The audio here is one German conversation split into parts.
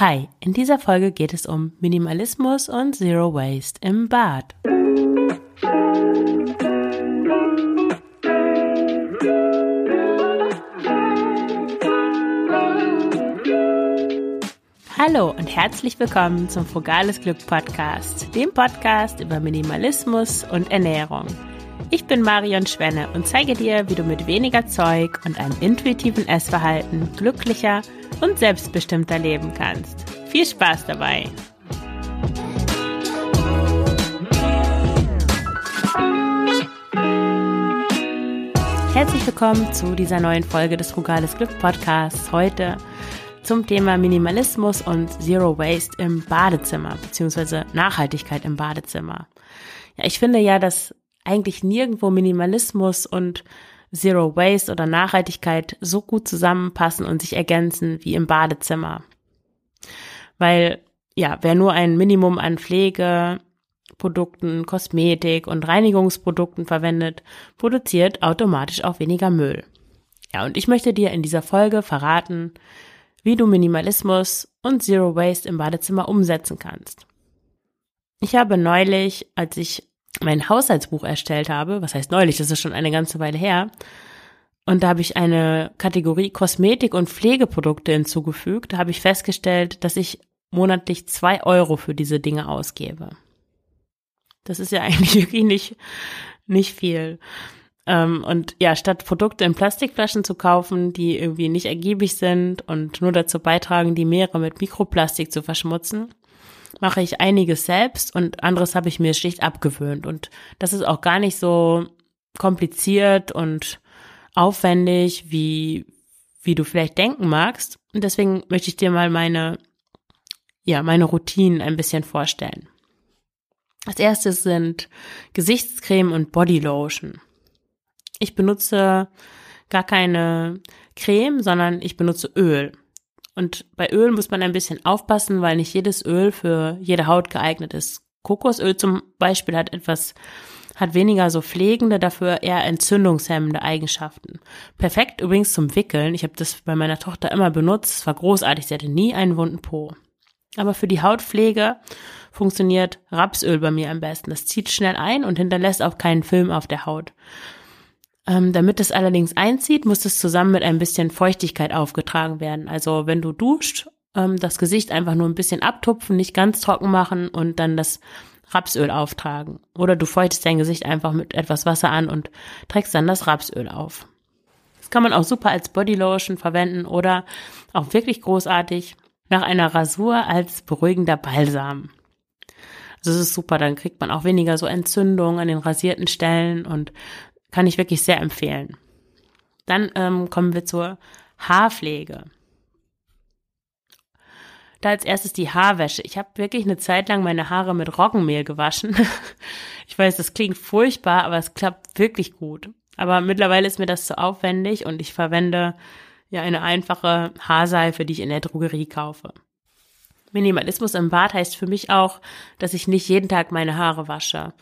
Hi, in dieser Folge geht es um Minimalismus und Zero Waste im Bad. Hallo und herzlich willkommen zum Frugales Glück Podcast, dem Podcast über Minimalismus und Ernährung. Ich bin Marion Schwenne und zeige dir, wie du mit weniger Zeug und einem intuitiven Essverhalten glücklicher und selbstbestimmter leben kannst. Viel Spaß dabei! Herzlich willkommen zu dieser neuen Folge des Frugales Glück Podcasts. Heute zum Thema Minimalismus und Zero Waste im Badezimmer, beziehungsweise Nachhaltigkeit im Badezimmer. Ja, ich finde ja, dass eigentlich nirgendwo Minimalismus und Zero Waste oder Nachhaltigkeit so gut zusammenpassen und sich ergänzen wie im Badezimmer. Weil, ja, wer nur ein Minimum an Pflegeprodukten, Kosmetik und Reinigungsprodukten verwendet, produziert automatisch auch weniger Müll. Ja, und ich möchte dir in dieser Folge verraten, wie du Minimalismus und Zero Waste im Badezimmer umsetzen kannst. Ich habe neulich, als ich mein Haushaltsbuch erstellt habe, was heißt neulich, das ist schon eine ganze Weile her, und da habe ich eine Kategorie Kosmetik und Pflegeprodukte hinzugefügt. Da habe ich festgestellt, dass ich monatlich zwei Euro für diese Dinge ausgebe. Das ist ja eigentlich wirklich nicht, nicht viel. Ähm, und ja, statt Produkte in Plastikflaschen zu kaufen, die irgendwie nicht ergiebig sind und nur dazu beitragen, die Meere mit Mikroplastik zu verschmutzen, mache ich einiges selbst und anderes habe ich mir schlicht abgewöhnt. Und das ist auch gar nicht so kompliziert und aufwendig, wie, wie du vielleicht denken magst. Und deswegen möchte ich dir mal meine, ja, meine Routinen ein bisschen vorstellen. Als erstes sind Gesichtscreme und Bodylotion. Ich benutze gar keine Creme, sondern ich benutze Öl. Und bei Öl muss man ein bisschen aufpassen, weil nicht jedes Öl für jede Haut geeignet ist. Kokosöl zum Beispiel hat etwas, hat weniger so pflegende, dafür eher entzündungshemmende Eigenschaften. Perfekt übrigens zum Wickeln. Ich habe das bei meiner Tochter immer benutzt. Es war großartig. Sie hatte nie einen wunden Po. Aber für die Hautpflege funktioniert Rapsöl bei mir am besten. Das zieht schnell ein und hinterlässt auch keinen Film auf der Haut. Ähm, damit es allerdings einzieht, muss es zusammen mit ein bisschen Feuchtigkeit aufgetragen werden. Also wenn du duscht, ähm, das Gesicht einfach nur ein bisschen abtupfen, nicht ganz trocken machen und dann das Rapsöl auftragen. Oder du feuchtest dein Gesicht einfach mit etwas Wasser an und trägst dann das Rapsöl auf. Das kann man auch super als Bodylotion verwenden oder auch wirklich großartig nach einer Rasur als beruhigender Balsam. Also es ist super, dann kriegt man auch weniger so Entzündungen an den rasierten Stellen und kann ich wirklich sehr empfehlen. Dann ähm, kommen wir zur Haarpflege. Da als erstes die Haarwäsche. Ich habe wirklich eine Zeit lang meine Haare mit Roggenmehl gewaschen. ich weiß, das klingt furchtbar, aber es klappt wirklich gut. Aber mittlerweile ist mir das zu aufwendig und ich verwende ja eine einfache Haarseife, die ich in der Drogerie kaufe. Minimalismus im Bad heißt für mich auch, dass ich nicht jeden Tag meine Haare wasche.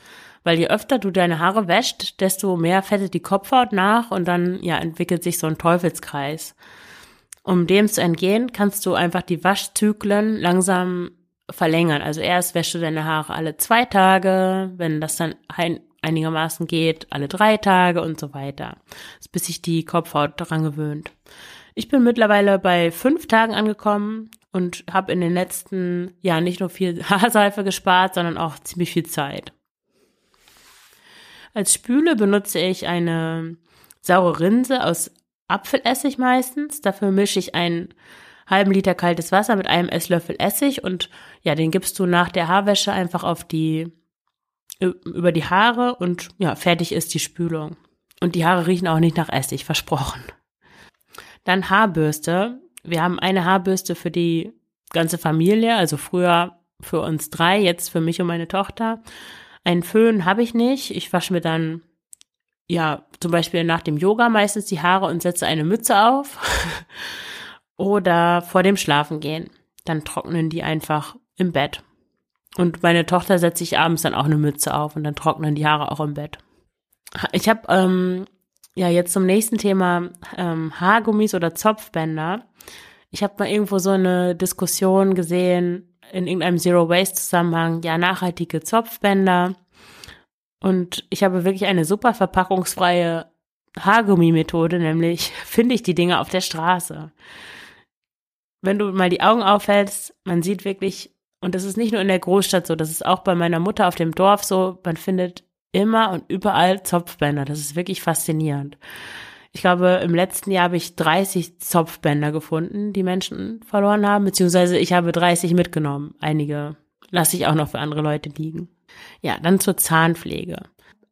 Weil je öfter du deine Haare wäscht, desto mehr fettet die Kopfhaut nach und dann ja entwickelt sich so ein Teufelskreis. Um dem zu entgehen, kannst du einfach die Waschzyklen langsam verlängern. Also erst wäschst du deine Haare alle zwei Tage, wenn das dann ein, einigermaßen geht, alle drei Tage und so weiter, bis sich die Kopfhaut daran gewöhnt. Ich bin mittlerweile bei fünf Tagen angekommen und habe in den letzten Jahren nicht nur viel Haarseife gespart, sondern auch ziemlich viel Zeit. Als Spüle benutze ich eine saure Rinse aus Apfelessig meistens. Dafür mische ich einen halben Liter kaltes Wasser mit einem Esslöffel Essig und ja, den gibst du nach der Haarwäsche einfach auf die über die Haare und ja, fertig ist die Spülung. Und die Haare riechen auch nicht nach Essig, versprochen. Dann Haarbürste. Wir haben eine Haarbürste für die ganze Familie, also früher für uns drei, jetzt für mich und meine Tochter. Einen Föhn habe ich nicht. Ich wasche mir dann, ja, zum Beispiel nach dem Yoga meistens die Haare und setze eine Mütze auf. Oder vor dem Schlafengehen. Dann trocknen die einfach im Bett. Und meine Tochter setzt sich abends dann auch eine Mütze auf und dann trocknen die Haare auch im Bett. Ich habe ähm, ja jetzt zum nächsten Thema ähm, Haargummis oder Zopfbänder. Ich habe mal irgendwo so eine Diskussion gesehen in irgendeinem Zero Waste Zusammenhang, ja, nachhaltige Zopfbänder. Und ich habe wirklich eine super verpackungsfreie Haargummi-Methode, nämlich finde ich die Dinge auf der Straße. Wenn du mal die Augen aufhältst, man sieht wirklich, und das ist nicht nur in der Großstadt so, das ist auch bei meiner Mutter auf dem Dorf so, man findet immer und überall Zopfbänder. Das ist wirklich faszinierend. Ich glaube, im letzten Jahr habe ich 30 Zopfbänder gefunden, die Menschen verloren haben, beziehungsweise ich habe 30 mitgenommen. Einige lasse ich auch noch für andere Leute liegen. Ja, dann zur Zahnpflege.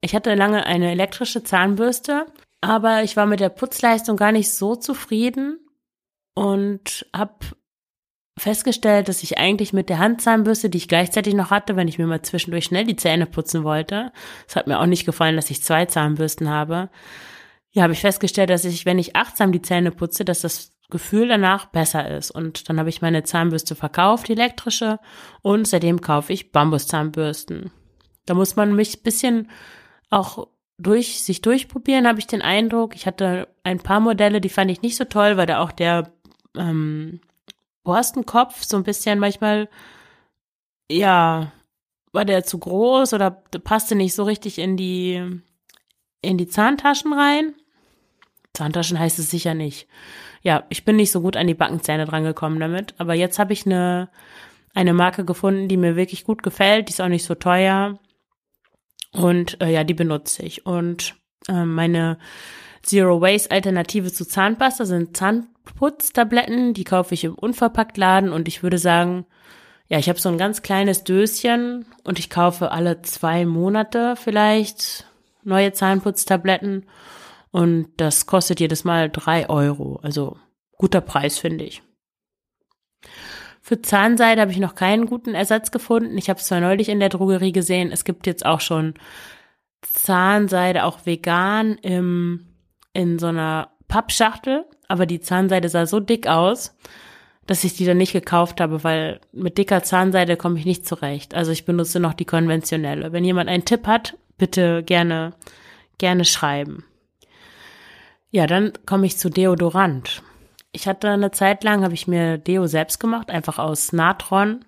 Ich hatte lange eine elektrische Zahnbürste, aber ich war mit der Putzleistung gar nicht so zufrieden und habe festgestellt, dass ich eigentlich mit der Handzahnbürste, die ich gleichzeitig noch hatte, wenn ich mir mal zwischendurch schnell die Zähne putzen wollte, es hat mir auch nicht gefallen, dass ich zwei Zahnbürsten habe, ja, habe ich festgestellt, dass ich, wenn ich achtsam die Zähne putze, dass das Gefühl danach besser ist. Und dann habe ich meine Zahnbürste verkauft, die elektrische, und seitdem kaufe ich Bambuszahnbürsten. Da muss man mich bisschen auch durch sich durchprobieren, habe ich den Eindruck. Ich hatte ein paar Modelle, die fand ich nicht so toll, weil da auch der ähm, Borstenkopf so ein bisschen manchmal, ja, war der zu groß oder passte nicht so richtig in die in die Zahntaschen rein. Zahntaschen heißt es sicher nicht. Ja, ich bin nicht so gut an die Backenzähne drangekommen damit, aber jetzt habe ich eine, eine Marke gefunden, die mir wirklich gut gefällt, die ist auch nicht so teuer und äh, ja, die benutze ich. Und äh, meine Zero Waste Alternative zu Zahnpasta sind Zahnputztabletten, die kaufe ich im Unverpacktladen und ich würde sagen, ja, ich habe so ein ganz kleines Döschen und ich kaufe alle zwei Monate vielleicht neue Zahnputztabletten und das kostet jedes Mal drei Euro. Also guter Preis, finde ich. Für Zahnseide habe ich noch keinen guten Ersatz gefunden. Ich habe es zwar neulich in der Drogerie gesehen, es gibt jetzt auch schon Zahnseide, auch vegan, im, in so einer Pappschachtel, aber die Zahnseide sah so dick aus, dass ich die dann nicht gekauft habe, weil mit dicker Zahnseide komme ich nicht zurecht. Also ich benutze noch die konventionelle. Wenn jemand einen Tipp hat, bitte gerne, gerne schreiben. Ja, dann komme ich zu Deodorant. Ich hatte eine Zeit lang, habe ich mir Deo selbst gemacht, einfach aus Natron.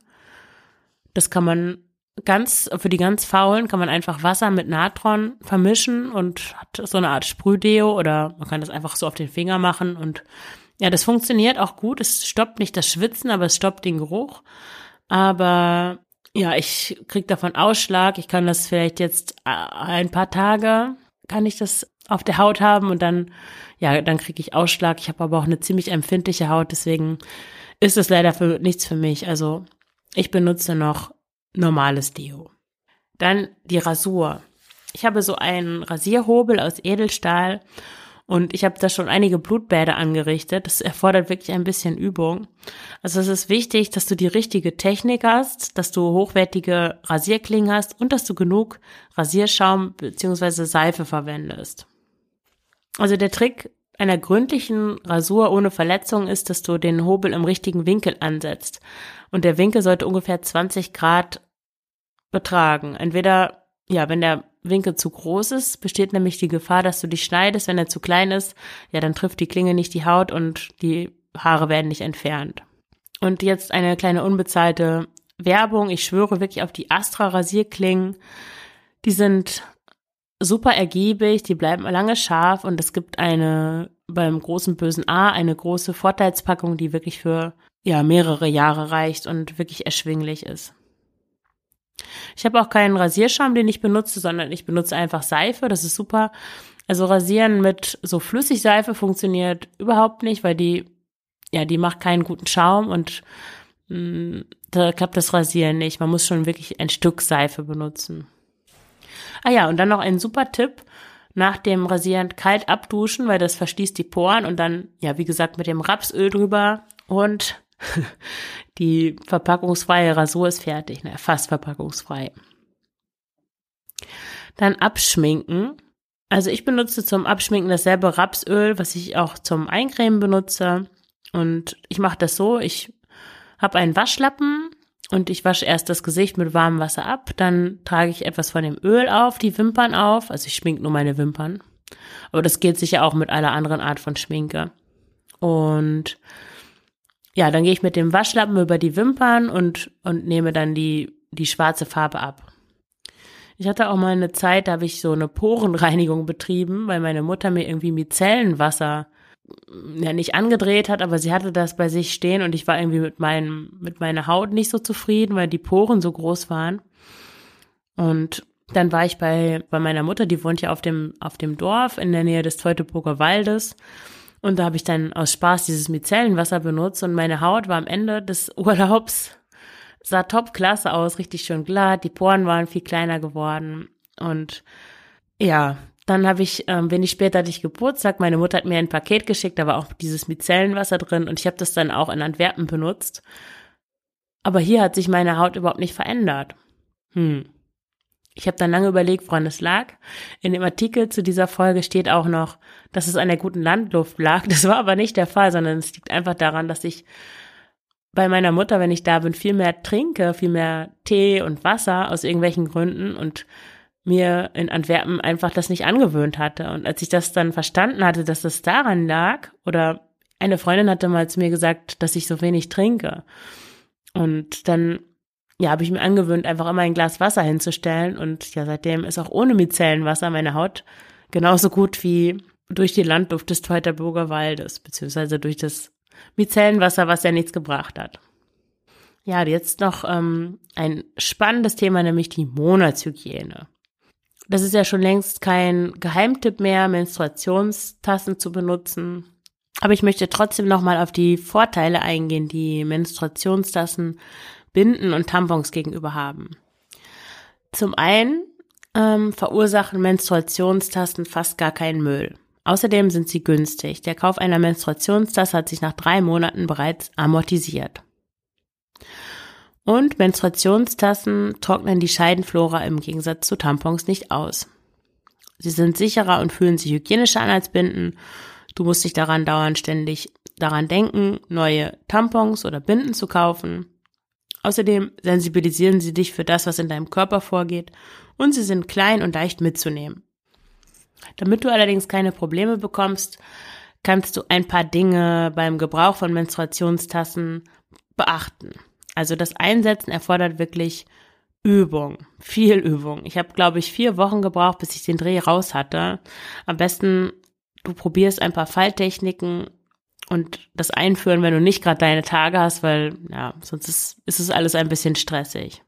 Das kann man ganz, für die ganz faulen kann man einfach Wasser mit Natron vermischen und hat so eine Art Sprühdeo oder man kann das einfach so auf den Finger machen und ja, das funktioniert auch gut. Es stoppt nicht das Schwitzen, aber es stoppt den Geruch. Aber ja, ich krieg davon Ausschlag. Ich kann das vielleicht jetzt äh, ein paar Tage kann ich das auf der Haut haben und dann, ja, dann kriege ich Ausschlag. Ich habe aber auch eine ziemlich empfindliche Haut, deswegen ist es leider für nichts für mich. Also ich benutze noch normales Deo. Dann die Rasur. Ich habe so einen Rasierhobel aus Edelstahl und ich habe da schon einige Blutbäder angerichtet. Das erfordert wirklich ein bisschen Übung. Also es ist wichtig, dass du die richtige Technik hast, dass du hochwertige Rasierklingen hast und dass du genug Rasierschaum beziehungsweise Seife verwendest. Also der Trick einer gründlichen Rasur ohne Verletzung ist, dass du den Hobel im richtigen Winkel ansetzt. Und der Winkel sollte ungefähr 20 Grad betragen. Entweder, ja, wenn der Winkel zu groß ist, besteht nämlich die Gefahr, dass du dich schneidest. Wenn er zu klein ist, ja, dann trifft die Klinge nicht die Haut und die Haare werden nicht entfernt. Und jetzt eine kleine unbezahlte Werbung. Ich schwöre wirklich auf die Astra Rasierklingen. Die sind super ergiebig, die bleiben lange scharf und es gibt eine beim großen bösen A eine große Vorteilspackung, die wirklich für ja mehrere Jahre reicht und wirklich erschwinglich ist. Ich habe auch keinen Rasierschaum, den ich benutze, sondern ich benutze einfach Seife. Das ist super. Also Rasieren mit so Flüssigseife funktioniert überhaupt nicht, weil die, ja, die macht keinen guten Schaum und mh, mm, da klappt das Rasieren nicht. Man muss schon wirklich ein Stück Seife benutzen. Ah ja, und dann noch ein super Tipp. Nach dem Rasieren kalt abduschen, weil das verschließt die Poren und dann, ja, wie gesagt, mit dem Rapsöl drüber und die verpackungsfreie Rasur ist fertig, ne, fast verpackungsfrei. Dann abschminken. Also ich benutze zum Abschminken dasselbe Rapsöl, was ich auch zum Eincremen benutze. Und ich mache das so, ich habe einen Waschlappen und ich wasche erst das Gesicht mit warmem Wasser ab, dann trage ich etwas von dem Öl auf, die Wimpern auf, also ich schmink nur meine Wimpern. Aber das geht sicher auch mit aller anderen Art von Schminke. Und ja, dann gehe ich mit dem Waschlappen über die Wimpern und, und nehme dann die, die schwarze Farbe ab. Ich hatte auch mal eine Zeit, da habe ich so eine Porenreinigung betrieben, weil meine Mutter mir irgendwie Micellenwasser ja nicht angedreht hat, aber sie hatte das bei sich stehen und ich war irgendwie mit meinem mit meiner Haut nicht so zufrieden, weil die Poren so groß waren. Und dann war ich bei bei meiner Mutter, die wohnt ja auf dem auf dem Dorf in der Nähe des Teutoburger Waldes. Und da habe ich dann aus Spaß dieses Micellenwasser benutzt und meine Haut war am Ende des Urlaubs sah top klasse aus, richtig schön glatt, die Poren waren viel kleiner geworden und ja, dann habe ich, ähm, wenig später hatte ich Geburtstag, meine Mutter hat mir ein Paket geschickt, da war auch dieses Micellenwasser drin und ich habe das dann auch in Antwerpen benutzt. Aber hier hat sich meine Haut überhaupt nicht verändert. Hm. Ich habe dann lange überlegt, woran es lag. In dem Artikel zu dieser Folge steht auch noch, dass es an der guten Landluft lag. Das war aber nicht der Fall, sondern es liegt einfach daran, dass ich bei meiner Mutter, wenn ich da bin, viel mehr trinke, viel mehr Tee und Wasser aus irgendwelchen Gründen und mir in Antwerpen einfach das nicht angewöhnt hatte. Und als ich das dann verstanden hatte, dass das daran lag, oder eine Freundin hatte mal zu mir gesagt, dass ich so wenig trinke. Und dann, ja, habe ich mir angewöhnt, einfach immer ein Glas Wasser hinzustellen. Und ja, seitdem ist auch ohne Micellenwasser meine Haut genauso gut wie durch die Landluft des Teutoburger Waldes, beziehungsweise durch das Micellenwasser, was ja nichts gebracht hat. Ja, jetzt noch ähm, ein spannendes Thema, nämlich die Monatshygiene. Das ist ja schon längst kein Geheimtipp mehr, Menstruationstassen zu benutzen. Aber ich möchte trotzdem nochmal auf die Vorteile eingehen, die Menstruationstassen, Binden und Tampons gegenüber haben. Zum einen ähm, verursachen Menstruationstassen fast gar keinen Müll. Außerdem sind sie günstig. Der Kauf einer Menstruationstasse hat sich nach drei Monaten bereits amortisiert. Und Menstruationstassen trocknen die Scheidenflora im Gegensatz zu Tampons nicht aus. Sie sind sicherer und fühlen sich hygienischer an als Binden. Du musst dich daran dauernd ständig daran denken, neue Tampons oder Binden zu kaufen. Außerdem sensibilisieren sie dich für das, was in deinem Körper vorgeht und sie sind klein und leicht mitzunehmen. Damit du allerdings keine Probleme bekommst, kannst du ein paar Dinge beim Gebrauch von Menstruationstassen beachten. Also das Einsetzen erfordert wirklich Übung, viel Übung. Ich habe, glaube ich, vier Wochen gebraucht, bis ich den Dreh raus hatte. Am besten, du probierst ein paar Falltechniken und das einführen, wenn du nicht gerade deine Tage hast, weil ja, sonst ist, ist es alles ein bisschen stressig.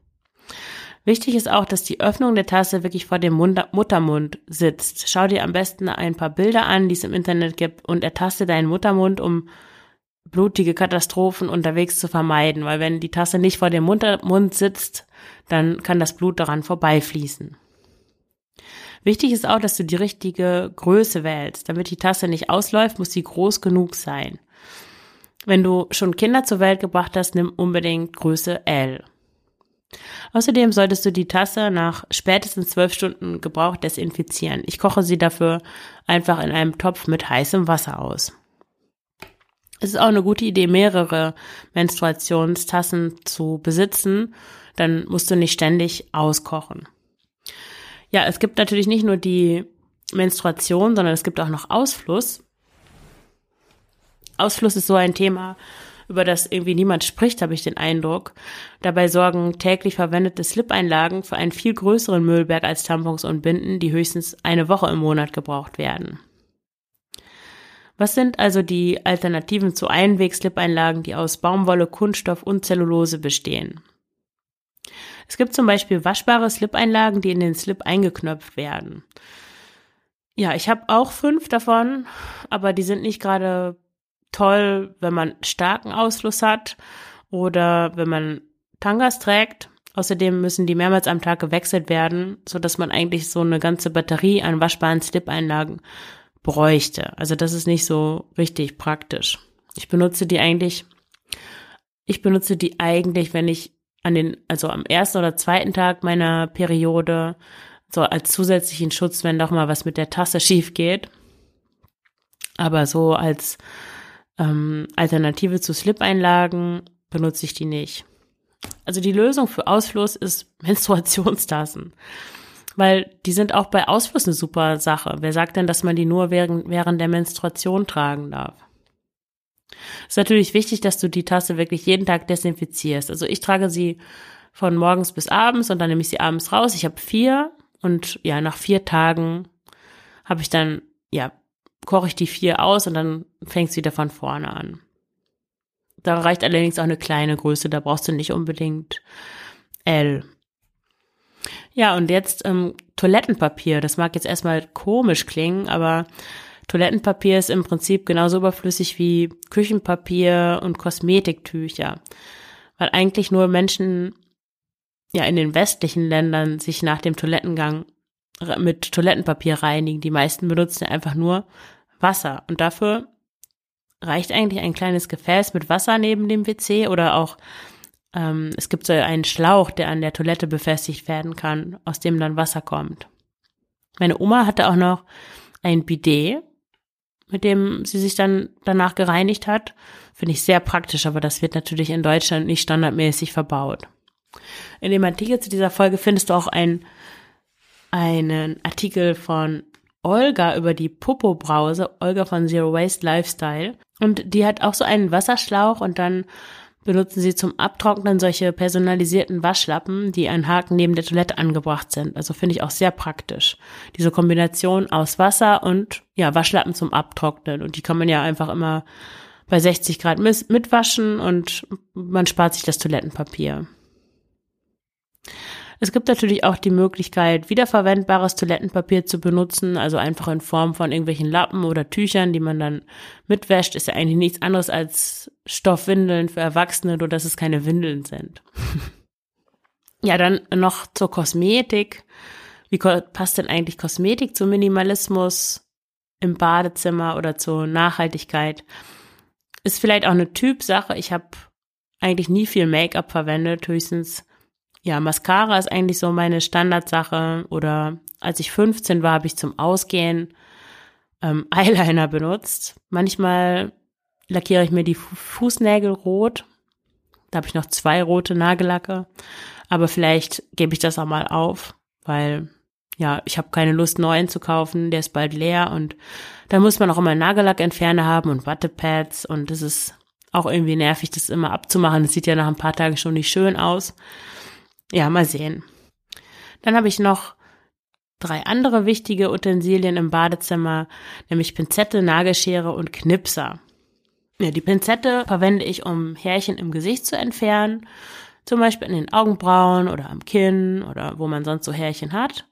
Wichtig ist auch, dass die Öffnung der Tasse wirklich vor dem Muttermund sitzt. Schau dir am besten ein paar Bilder an, die es im Internet gibt und ertaste deinen Muttermund, um blutige Katastrophen unterwegs zu vermeiden, weil wenn die Tasse nicht vor dem Mund sitzt, dann kann das Blut daran vorbeifließen. Wichtig ist auch, dass du die richtige Größe wählst. Damit die Tasse nicht ausläuft, muss sie groß genug sein. Wenn du schon Kinder zur Welt gebracht hast, nimm unbedingt Größe L. Außerdem solltest du die Tasse nach spätestens zwölf Stunden Gebrauch desinfizieren. Ich koche sie dafür einfach in einem Topf mit heißem Wasser aus. Es ist auch eine gute Idee, mehrere Menstruationstassen zu besitzen. Dann musst du nicht ständig auskochen. Ja, es gibt natürlich nicht nur die Menstruation, sondern es gibt auch noch Ausfluss. Ausfluss ist so ein Thema, über das irgendwie niemand spricht, habe ich den Eindruck. Dabei sorgen täglich verwendete Slip-Einlagen für einen viel größeren Müllberg als Tampons und Binden, die höchstens eine Woche im Monat gebraucht werden. Was sind also die Alternativen zu Einweg-Slip-Einlagen, die aus Baumwolle, Kunststoff und Zellulose bestehen? Es gibt zum Beispiel waschbare Slip-Einlagen, die in den Slip eingeknöpft werden. Ja, ich habe auch fünf davon, aber die sind nicht gerade toll, wenn man starken Ausfluss hat oder wenn man Tangas trägt. Außerdem müssen die mehrmals am Tag gewechselt werden, so dass man eigentlich so eine ganze Batterie an waschbaren Slip-Einlagen bräuchte. Also das ist nicht so richtig praktisch. Ich benutze die eigentlich, ich benutze die eigentlich, wenn ich an den, also am ersten oder zweiten Tag meiner Periode, so als zusätzlichen Schutz, wenn doch mal was mit der Tasse schief geht. Aber so als ähm, Alternative zu Slip-Einlagen benutze ich die nicht. Also die Lösung für Ausfluss ist Menstruationstassen. Weil die sind auch bei Ausfluss eine super Sache. Wer sagt denn, dass man die nur während, während der Menstruation tragen darf? ist natürlich wichtig, dass du die Tasse wirklich jeden Tag desinfizierst. Also ich trage sie von morgens bis abends und dann nehme ich sie abends raus. Ich habe vier und ja, nach vier Tagen habe ich dann, ja, koche ich die vier aus und dann fängt es wieder von vorne an. Da reicht allerdings auch eine kleine Größe, da brauchst du nicht unbedingt L. Ja, und jetzt ähm, Toilettenpapier. Das mag jetzt erstmal komisch klingen, aber Toilettenpapier ist im Prinzip genauso überflüssig wie Küchenpapier und Kosmetiktücher. Weil eigentlich nur Menschen ja in den westlichen Ländern sich nach dem Toilettengang mit Toilettenpapier reinigen. Die meisten benutzen einfach nur Wasser. Und dafür reicht eigentlich ein kleines Gefäß mit Wasser neben dem WC oder auch ähm, es gibt so einen Schlauch, der an der Toilette befestigt werden kann, aus dem dann Wasser kommt. Meine Oma hatte auch noch ein Bidet, mit dem sie sich dann danach gereinigt hat. Finde ich sehr praktisch, aber das wird natürlich in Deutschland nicht standardmäßig verbaut. In dem Artikel zu dieser Folge findest du auch ein, einen Artikel von Olga über die Popo-Brause, Olga von Zero Waste Lifestyle. Und die hat auch so einen Wasserschlauch und dann benutzen sie zum Abtrocknen solche personalisierten Waschlappen, die an Haken neben der Toilette angebracht sind. Also finde ich auch sehr praktisch. Diese Kombination aus Wasser und ja, Waschlappen zum Abtrocknen. Und die kann man ja einfach immer bei 60 Grad mitwaschen und man spart sich das Toilettenpapier. Es gibt natürlich auch die Möglichkeit, wiederverwendbares Toilettenpapier zu benutzen, also einfach in Form von irgendwelchen Lappen oder Tüchern, die man dann mitwäscht. Ist ja eigentlich nichts anderes als Stoffwindeln für Erwachsene, nur dass es keine Windeln sind. ja, dann noch zur Kosmetik. Wie passt denn eigentlich Kosmetik zum Minimalismus im Badezimmer oder zur Nachhaltigkeit? Ist vielleicht auch eine Typsache. Ich habe eigentlich nie viel Make-up verwendet, höchstens ja, Mascara ist eigentlich so meine Standardsache. Oder als ich 15 war, habe ich zum Ausgehen ähm, Eyeliner benutzt. Manchmal lackiere ich mir die Fußnägel rot. Da habe ich noch zwei rote Nagellacke. Aber vielleicht gebe ich das auch mal auf, weil ja, ich habe keine Lust, neuen zu kaufen. Der ist bald leer und da muss man auch immer Nagellackentferner haben und Wattepads und das ist auch irgendwie nervig, das immer abzumachen. Das sieht ja nach ein paar Tagen schon nicht schön aus. Ja, mal sehen. Dann habe ich noch drei andere wichtige Utensilien im Badezimmer, nämlich Pinzette, Nagelschere und Knipser. Ja, die Pinzette verwende ich, um Härchen im Gesicht zu entfernen, zum Beispiel in den Augenbrauen oder am Kinn oder wo man sonst so Härchen hat.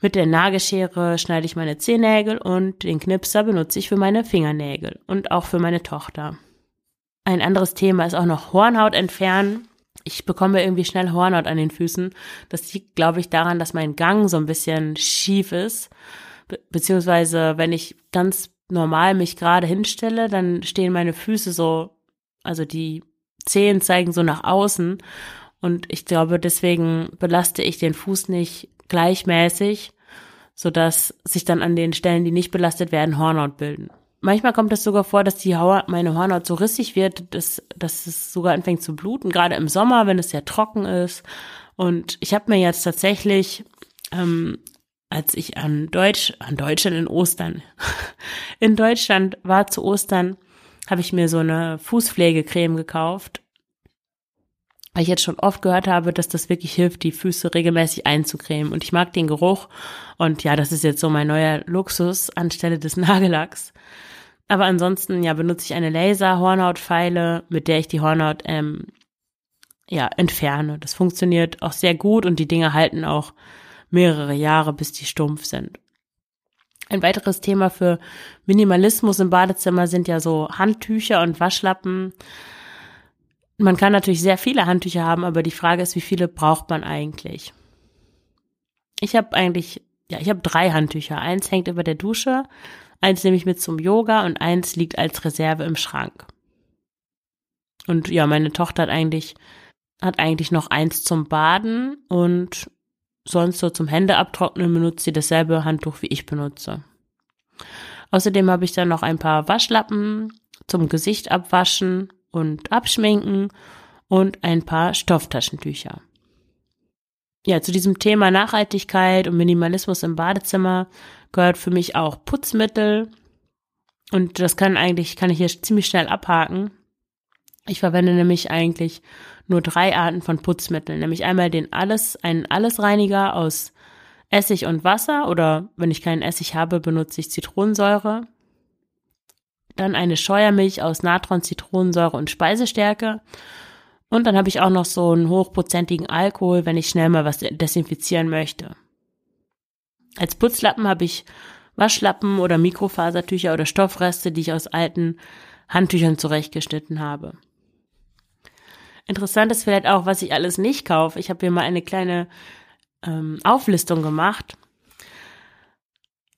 Mit der Nagelschere schneide ich meine Zehennägel und den Knipser benutze ich für meine Fingernägel und auch für meine Tochter. Ein anderes Thema ist auch noch Hornhaut entfernen ich bekomme irgendwie schnell Hornhaut an den Füßen. Das liegt, glaube ich, daran, dass mein Gang so ein bisschen schief ist. Be beziehungsweise, wenn ich ganz normal mich gerade hinstelle, dann stehen meine Füße so, also die Zehen zeigen so nach außen. Und ich glaube, deswegen belaste ich den Fuß nicht gleichmäßig, sodass sich dann an den Stellen, die nicht belastet werden, Hornhaut bilden. Manchmal kommt es sogar vor, dass die Haut, meine Hornhaut so rissig wird, dass, dass es sogar anfängt zu bluten, gerade im Sommer, wenn es sehr trocken ist. Und ich habe mir jetzt tatsächlich, ähm, als ich an Deutsch, an Deutschland in Ostern, in Deutschland war zu Ostern, habe ich mir so eine Fußpflegecreme gekauft, weil ich jetzt schon oft gehört habe, dass das wirklich hilft, die Füße regelmäßig einzucremen. Und ich mag den Geruch. Und ja, das ist jetzt so mein neuer Luxus anstelle des Nagellacks. Aber ansonsten, ja, benutze ich eine Laser-Hornhautpfeile, mit der ich die Hornhaut, ähm, ja, entferne. Das funktioniert auch sehr gut und die Dinge halten auch mehrere Jahre, bis die stumpf sind. Ein weiteres Thema für Minimalismus im Badezimmer sind ja so Handtücher und Waschlappen. Man kann natürlich sehr viele Handtücher haben, aber die Frage ist, wie viele braucht man eigentlich? Ich habe eigentlich, ja, ich habe drei Handtücher. Eins hängt über der Dusche, Eins nehme ich mit zum Yoga und eins liegt als Reserve im Schrank. Und ja, meine Tochter hat eigentlich, hat eigentlich noch eins zum Baden und sonst so zum Hände abtrocknen benutzt sie dasselbe Handtuch, wie ich benutze. Außerdem habe ich dann noch ein paar Waschlappen zum Gesicht abwaschen und abschminken und ein paar Stofftaschentücher. Ja, zu diesem Thema Nachhaltigkeit und Minimalismus im Badezimmer gehört für mich auch Putzmittel. Und das kann eigentlich, kann ich hier ziemlich schnell abhaken. Ich verwende nämlich eigentlich nur drei Arten von Putzmitteln, nämlich einmal den alles, einen Allesreiniger aus Essig und Wasser oder wenn ich keinen Essig habe, benutze ich Zitronensäure. Dann eine Scheuermilch aus Natron, Zitronensäure und Speisestärke. Und dann habe ich auch noch so einen hochprozentigen Alkohol, wenn ich schnell mal was desinfizieren möchte. Als Putzlappen habe ich Waschlappen oder Mikrofasertücher oder Stoffreste, die ich aus alten Handtüchern zurechtgeschnitten habe. Interessant ist vielleicht auch, was ich alles nicht kaufe. Ich habe hier mal eine kleine ähm, Auflistung gemacht.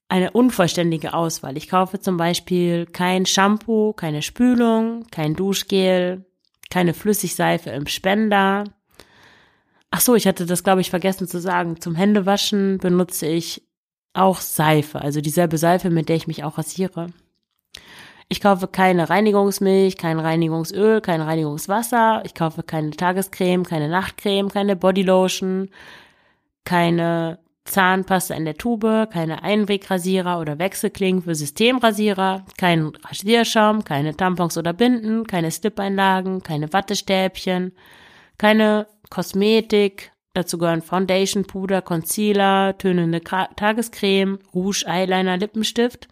Eine unvollständige Auswahl. Ich kaufe zum Beispiel kein Shampoo, keine Spülung, kein Duschgel, keine Flüssigseife im Spender. Ach so, ich hatte das, glaube ich, vergessen zu sagen. Zum Händewaschen benutze ich auch Seife, also dieselbe Seife, mit der ich mich auch rasiere. Ich kaufe keine Reinigungsmilch, kein Reinigungsöl, kein Reinigungswasser. Ich kaufe keine Tagescreme, keine Nachtcreme, keine Bodylotion, keine Zahnpasta in der Tube, keine Einwegrasierer oder Wechselklingen für Systemrasierer, kein Rasierschaum, keine Tampons oder Binden, keine Slip-Einlagen, keine Wattestäbchen, keine Kosmetik, dazu gehören Foundation, Puder, Concealer, tönende Tagescreme, Rouge, Eyeliner, Lippenstift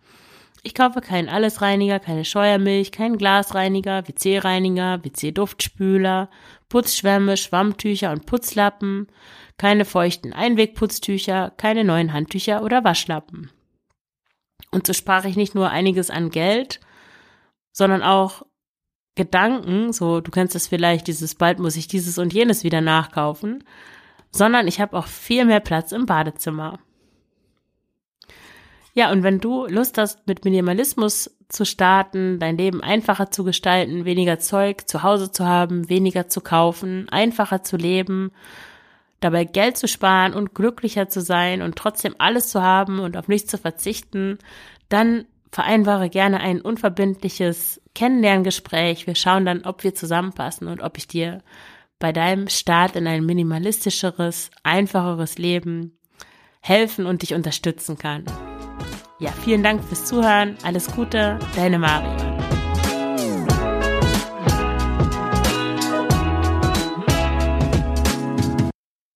ich kaufe keinen Allesreiniger, keine Scheuermilch, keinen Glasreiniger, WC-Reiniger, WC-Duftspüler, Putzschwämme, Schwammtücher und Putzlappen, keine feuchten Einwegputztücher, keine neuen Handtücher oder Waschlappen. Und so spare ich nicht nur einiges an Geld, sondern auch Gedanken, so du kennst das vielleicht, dieses bald muss ich dieses und jenes wieder nachkaufen, sondern ich habe auch viel mehr Platz im Badezimmer. Ja, und wenn du Lust hast, mit Minimalismus zu starten, dein Leben einfacher zu gestalten, weniger Zeug zu Hause zu haben, weniger zu kaufen, einfacher zu leben, dabei Geld zu sparen und glücklicher zu sein und trotzdem alles zu haben und auf nichts zu verzichten, dann vereinbare gerne ein unverbindliches Kennenlerngespräch. Wir schauen dann, ob wir zusammenpassen und ob ich dir bei deinem Start in ein minimalistischeres, einfacheres Leben helfen und dich unterstützen kann. Ja, vielen Dank fürs Zuhören. Alles Gute, deine Marion.